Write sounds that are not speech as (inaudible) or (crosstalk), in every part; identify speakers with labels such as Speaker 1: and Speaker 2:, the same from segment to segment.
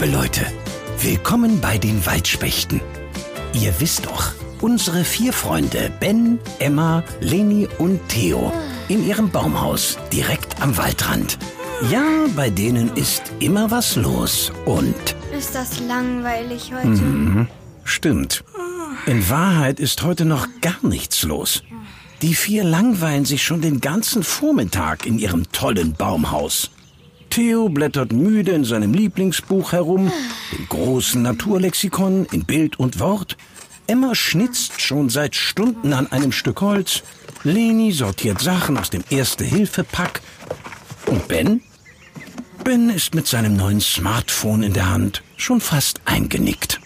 Speaker 1: liebe Leute. Willkommen bei den Waldspechten. Ihr wisst doch, unsere vier Freunde Ben, Emma, Leni und Theo in ihrem Baumhaus direkt am Waldrand. Ja, bei denen ist immer was los und
Speaker 2: Ist das langweilig heute?
Speaker 1: Mhm. stimmt. In Wahrheit ist heute noch gar nichts los. Die vier langweilen sich schon den ganzen Vormittag in ihrem tollen Baumhaus. Theo blättert müde in seinem Lieblingsbuch herum, dem großen Naturlexikon in Bild und Wort. Emma schnitzt schon seit Stunden an einem Stück Holz. Leni sortiert Sachen aus dem Erste-Hilfe-Pack. Und Ben? Ben ist mit seinem neuen Smartphone in der Hand schon fast eingenickt.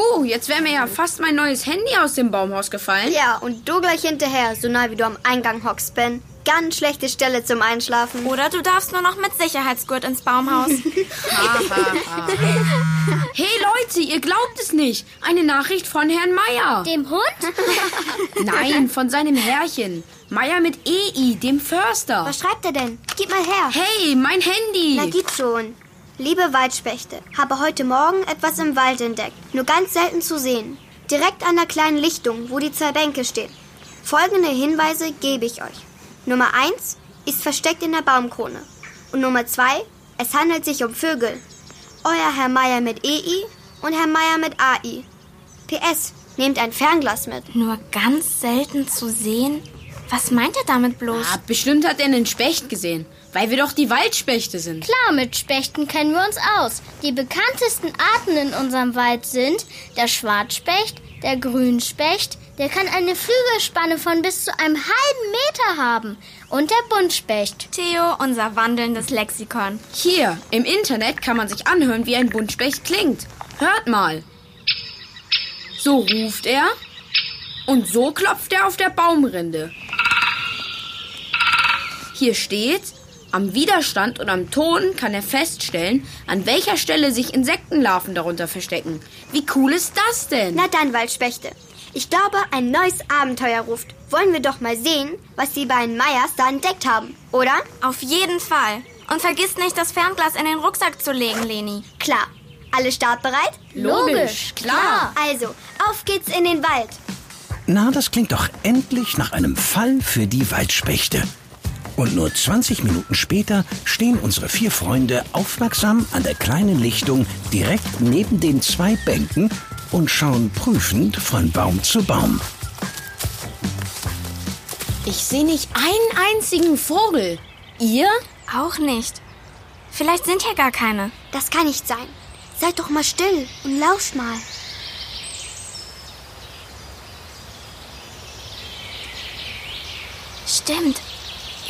Speaker 3: Puh, jetzt wäre mir ja fast mein neues Handy aus dem Baumhaus gefallen.
Speaker 2: Ja, und du gleich hinterher, so nah wie du am Eingang hockst, Ben. Ganz schlechte Stelle zum Einschlafen.
Speaker 4: Oder du darfst nur noch mit Sicherheitsgurt ins Baumhaus. (laughs)
Speaker 3: Hey Leute, ihr glaubt es nicht. Eine Nachricht von Herrn Meier.
Speaker 5: Dem Hund? (laughs) (laughs)
Speaker 3: Nein, von seinem Herrchen. Meier mit EI, dem Förster.
Speaker 2: Was schreibt er denn? Gib mal her.
Speaker 3: Hey, mein Handy.
Speaker 2: Na, gib schon. Liebe Waldspechte, habe heute Morgen etwas im Wald entdeckt. Nur ganz selten zu sehen. Direkt an der kleinen Lichtung, wo die zwei Bänke stehen. Folgende Hinweise gebe ich euch. Nummer eins ist versteckt in der Baumkrone. Und Nummer zwei, es handelt sich um Vögel. Euer Herr Meier mit EI und Herr Meier mit AI. PS, nehmt ein Fernglas mit.
Speaker 4: Nur ganz selten zu sehen? Was meint er damit bloß?
Speaker 3: Ah, bestimmt hat er einen Specht gesehen. Weil wir doch die Waldspechte sind.
Speaker 5: Klar, mit Spechten kennen wir uns aus. Die bekanntesten Arten in unserem Wald sind der Schwarzspecht, der Grünspecht, der kann eine Flügelspanne von bis zu einem halben Meter haben. Und der Buntspecht.
Speaker 4: Theo, unser wandelndes Lexikon.
Speaker 3: Hier, im Internet kann man sich anhören, wie ein Buntspecht klingt. Hört mal. So ruft er und so klopft er auf der Baumrinde. Hier steht, am Widerstand und am Ton kann er feststellen, an welcher Stelle sich Insektenlarven darunter verstecken. Wie cool ist das denn?
Speaker 2: Na dann, Waldspechte. Ich glaube, ein neues Abenteuer ruft. Wollen wir doch mal sehen, was die beiden Meyers da entdeckt haben, oder?
Speaker 4: Auf jeden Fall. Und vergiss nicht, das Fernglas in den Rucksack zu legen, Leni.
Speaker 2: Klar. Alle startbereit?
Speaker 3: Logisch, klar.
Speaker 2: Also, auf geht's in den Wald.
Speaker 1: Na, das klingt doch endlich nach einem Fall für die Waldspechte. Und nur 20 Minuten später stehen unsere vier Freunde aufmerksam an der kleinen Lichtung direkt neben den zwei Bänken und schauen prüfend von Baum zu Baum.
Speaker 3: Ich sehe nicht einen einzigen Vogel. Ihr?
Speaker 4: Auch nicht. Vielleicht sind hier gar keine.
Speaker 2: Das kann nicht sein. Seid doch mal still und lauscht mal.
Speaker 4: Stimmt.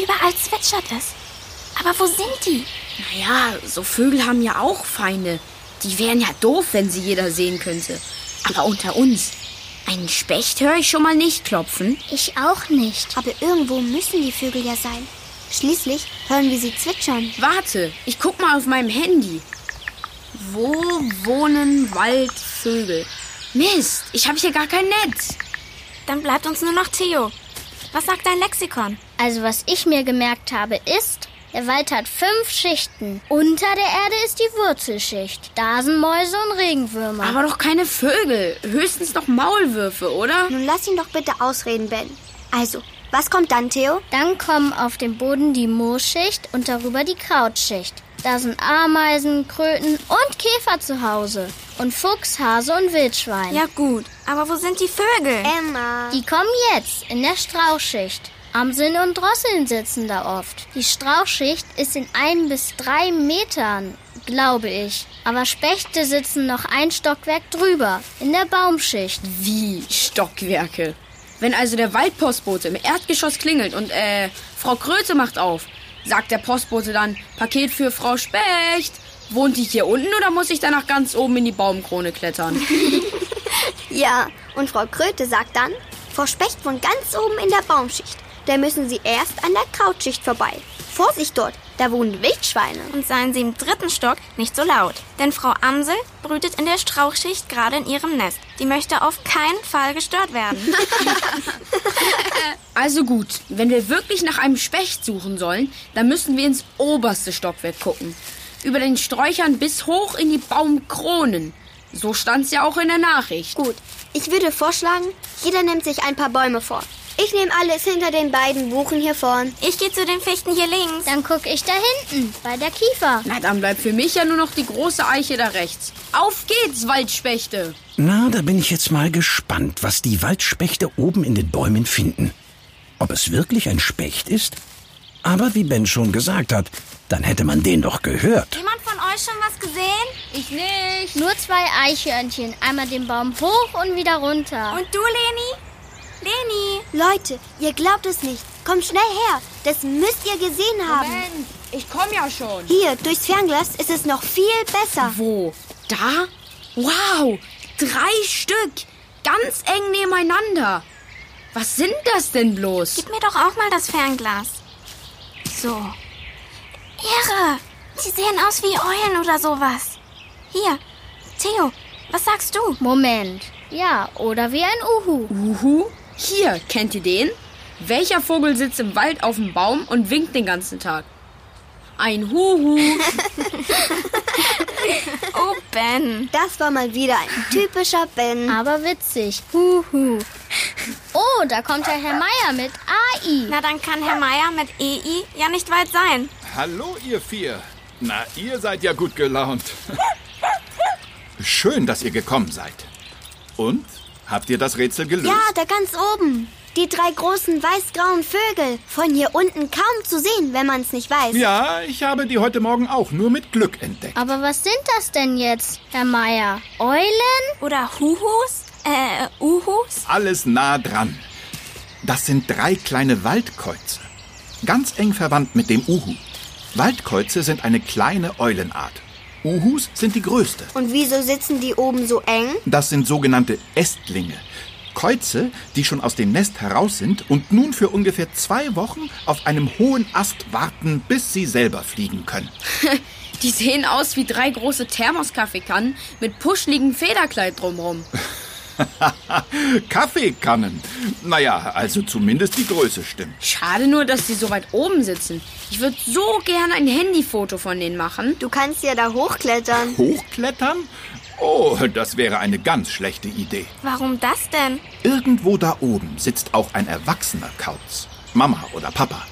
Speaker 4: Überall zwitschert es. Aber wo sind die?
Speaker 3: Naja, so Vögel haben ja auch Feinde. Die wären ja doof, wenn sie jeder sehen könnte. Aber unter uns. Einen Specht höre ich schon mal nicht klopfen.
Speaker 5: Ich auch nicht.
Speaker 2: Aber irgendwo müssen die Vögel ja sein. Schließlich hören wir sie zwitschern.
Speaker 3: Warte, ich guck mal auf meinem Handy. Wo wohnen Waldvögel? Mist, ich habe hier gar kein Netz.
Speaker 4: Dann bleibt uns nur noch Theo. Was sagt dein Lexikon?
Speaker 5: Also was ich mir gemerkt habe ist, der Wald hat fünf Schichten. Unter der Erde ist die Wurzelschicht. Da sind Mäuse und Regenwürmer.
Speaker 3: Aber doch keine Vögel. Höchstens noch Maulwürfe, oder?
Speaker 2: Nun lass ihn doch bitte ausreden, Ben. Also, was kommt dann, Theo?
Speaker 5: Dann kommen auf dem Boden die Moosschicht und darüber die Krautschicht. Da sind Ameisen, Kröten und Käfer zu Hause. Und Fuchs, Hase und Wildschwein.
Speaker 4: Ja gut, aber wo sind die Vögel?
Speaker 2: Emma.
Speaker 5: Die kommen jetzt in der Strauchschicht. Amseln und Drosseln sitzen da oft. Die Strauchschicht ist in ein bis drei Metern, glaube ich. Aber Spechte sitzen noch ein Stockwerk drüber, in der Baumschicht.
Speaker 3: Wie Stockwerke? Wenn also der Waldpostbote im Erdgeschoss klingelt und, äh, Frau Kröte macht auf, sagt der Postbote dann, Paket für Frau Specht. Wohnt die hier unten oder muss ich danach ganz oben in die Baumkrone klettern? (laughs)
Speaker 2: Ja, und Frau Kröte sagt dann, Frau Specht wohnt ganz oben in der Baumschicht. Da müssen Sie erst an der Krautschicht vorbei. Vorsicht dort, da wohnen Wildschweine.
Speaker 4: Und seien Sie im dritten Stock nicht so laut. Denn Frau Amsel brütet in der Strauchschicht gerade in ihrem Nest. Die möchte auf keinen Fall gestört werden. (laughs)
Speaker 3: Also gut, wenn wir wirklich nach einem Specht suchen sollen, dann müssen wir ins oberste Stockwerk gucken. über den Sträuchern bis hoch in die Baumkronen. So stand's ja auch in der Nachricht.
Speaker 2: Gut, ich würde vorschlagen, jeder nimmt sich ein paar Bäume vor. Ich nehme alles hinter den beiden Buchen hier vorn.
Speaker 4: Ich gehe zu den Fichten hier links.
Speaker 5: Dann guck ich da hinten, bei der Kiefer.
Speaker 3: Na, dann bleibt für mich ja nur noch die große Eiche da rechts. Auf geht's, Waldspechte!
Speaker 1: Na, da bin ich jetzt mal gespannt, was die Waldspechte oben in den Bäumen finden. Ob es wirklich ein Specht ist? Aber wie Ben schon gesagt hat, dann hätte man den doch gehört.
Speaker 4: Jemand von euch schon was gesehen?
Speaker 3: Ich nicht.
Speaker 5: Nur zwei Eichhörnchen, einmal den Baum hoch und wieder runter.
Speaker 4: Und du, Leni? Leni!
Speaker 2: Leute, ihr glaubt es nicht. Kommt schnell her. Das müsst ihr gesehen haben.
Speaker 3: Moment, ich komm ja schon.
Speaker 2: Hier, durchs Fernglas ist es noch viel besser.
Speaker 3: Wo? Da? Wow, drei Stück. Ganz eng nebeneinander. Was sind das denn bloß?
Speaker 4: Gib mir doch auch mal das Fernglas. So. Irre! Sie sehen aus wie Eulen oder sowas. Hier, Theo, was sagst du?
Speaker 5: Moment. Ja, oder wie ein Uhu.
Speaker 3: Uhu? Hier, kennt ihr den? Welcher Vogel sitzt im Wald auf dem Baum und winkt den ganzen Tag? Ein Huhu. (laughs)
Speaker 4: Oh, Ben.
Speaker 2: Das war mal wieder ein typischer Ben.
Speaker 5: Aber witzig. Huhu. Oh, da kommt der Herr Meier mit AI.
Speaker 4: Na, dann kann Herr Meier mit EI ja nicht weit sein.
Speaker 6: Hallo, ihr vier. Na, ihr seid ja gut gelaunt. Schön, dass ihr gekommen seid. Und? Habt ihr das Rätsel gelöst?
Speaker 2: Ja, da ganz oben. Die drei großen weiß-grauen Vögel. Von hier unten kaum zu sehen, wenn man es nicht weiß.
Speaker 6: Ja, ich habe die heute Morgen auch nur mit Glück entdeckt.
Speaker 5: Aber was sind das denn jetzt, Herr Meier? Eulen?
Speaker 4: Oder Huhus? Äh, Uhus?
Speaker 6: Alles nah dran. Das sind drei kleine Waldkäuze. Ganz eng verwandt mit dem Uhu. Waldkäuze sind eine kleine Eulenart. Uhus sind die größte.
Speaker 2: Und wieso sitzen die oben so eng?
Speaker 6: Das sind sogenannte Ästlinge. Käuze, die schon aus dem Nest heraus sind und nun für ungefähr zwei Wochen auf einem hohen Ast warten, bis sie selber fliegen können. (laughs)
Speaker 3: Die sehen aus wie drei große Thermoskaffeekannen mit puschligem Federkleid drumrum. (laughs) (laughs)
Speaker 6: Kaffeekannen. Naja, also zumindest die Größe stimmt.
Speaker 3: Schade nur, dass die so weit oben sitzen. Ich würde so gern ein Handyfoto von denen machen.
Speaker 2: Du kannst ja da hochklettern.
Speaker 6: Hochklettern? Oh, das wäre eine ganz schlechte Idee.
Speaker 4: Warum das denn?
Speaker 6: Irgendwo da oben sitzt auch ein erwachsener Kauz. Mama oder Papa.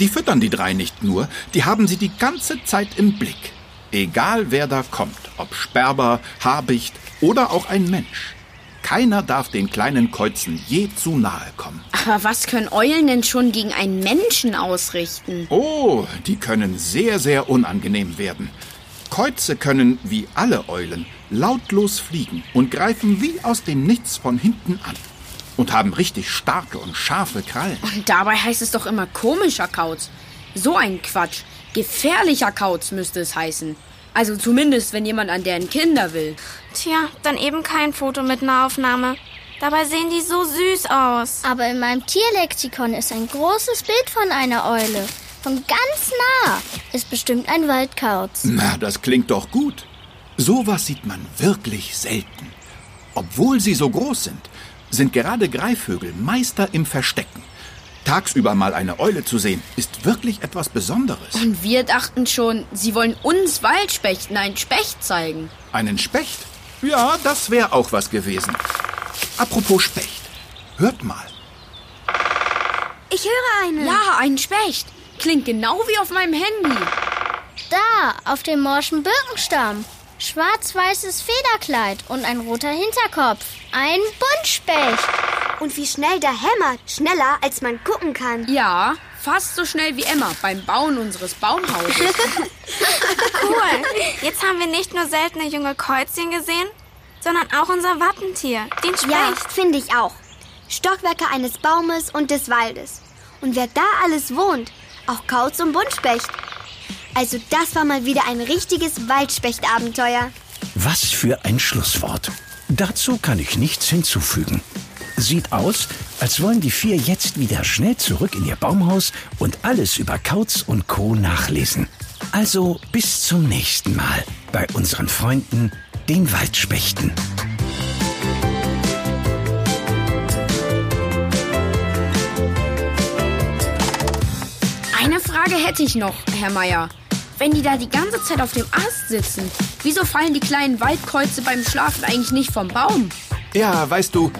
Speaker 6: Die füttern die drei nicht nur, die haben sie die ganze Zeit im Blick. Egal wer da kommt, ob Sperber, Habicht oder auch ein Mensch. Keiner darf den kleinen Käuzen je zu nahe kommen.
Speaker 3: Aber was können Eulen denn schon gegen einen Menschen ausrichten?
Speaker 6: Oh, die können sehr, sehr unangenehm werden. Käuze können, wie alle Eulen, lautlos fliegen und greifen wie aus dem Nichts von hinten an. Und haben richtig starke und scharfe Krallen.
Speaker 3: Und dabei heißt es doch immer komischer Kauz. So ein Quatsch. Gefährlicher Kauz müsste es heißen. Also zumindest, wenn jemand an deren Kinder will.
Speaker 4: Tja, dann eben kein Foto mit Nahaufnahme. Dabei sehen die so süß aus.
Speaker 5: Aber in meinem Tierlexikon ist ein großes Bild von einer Eule. Von ganz nah. Ist bestimmt ein Waldkauz.
Speaker 6: Na, das klingt doch gut. Sowas sieht man wirklich selten. Obwohl sie so groß sind, sind gerade Greifvögel Meister im Verstecken. Tagsüber mal eine Eule zu sehen, ist wirklich etwas Besonderes.
Speaker 3: Und wir dachten schon, sie wollen uns Waldspechten einen Specht zeigen.
Speaker 6: Einen Specht? Ja, das wäre auch was gewesen. Apropos Specht. Hört mal.
Speaker 2: Ich höre einen.
Speaker 3: Ja, ein Specht. Klingt genau wie auf meinem Handy.
Speaker 5: Da, auf dem morschen Birkenstamm. Schwarz-weißes Federkleid und ein roter Hinterkopf. Ein Buntspecht.
Speaker 2: Und wie schnell der hämmert. Schneller, als man gucken kann.
Speaker 3: Ja, fast so schnell wie Emma beim Bauen unseres Baumhauses. (laughs)
Speaker 4: Cool. Jetzt haben wir nicht nur seltene junge Käuzchen gesehen, sondern auch unser Wappentier, den Specht.
Speaker 2: Ja, finde ich auch. Stockwerke eines Baumes und des Waldes. Und wer da alles wohnt, auch Kauz und Buntspecht. Also das war mal wieder ein richtiges Waldspechtabenteuer.
Speaker 1: Was für ein Schlusswort. Dazu kann ich nichts hinzufügen. Sieht aus, als wollen die vier jetzt wieder schnell zurück in ihr Baumhaus und alles über Kauz und Co. nachlesen. Also bis zum nächsten Mal bei unseren Freunden, den Waldspechten.
Speaker 3: Eine Frage hätte ich noch, Herr Meier. wenn die da die ganze Zeit auf dem Ast sitzen, wieso fallen die kleinen Waldkreuze beim Schlafen eigentlich nicht vom Baum?
Speaker 6: Ja, weißt du,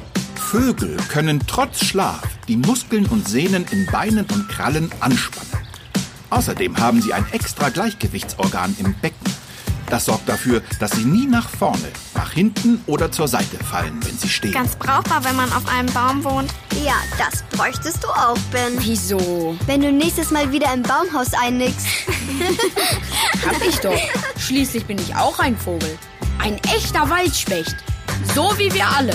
Speaker 6: Vögel können trotz Schlaf die Muskeln und Sehnen in Beinen und Krallen anspannen. Außerdem haben sie ein extra Gleichgewichtsorgan im Becken. Das sorgt dafür, dass sie nie nach vorne, nach hinten oder zur Seite fallen, wenn sie stehen.
Speaker 4: Ganz brauchbar, wenn man auf einem Baum wohnt.
Speaker 2: Ja, das bräuchtest du auch, Ben.
Speaker 3: Wieso?
Speaker 2: Wenn du nächstes Mal wieder im Baumhaus einnickst. (laughs)
Speaker 3: Hab ich doch. Schließlich bin ich auch ein Vogel. Ein echter Waldspecht. So wie wir alle.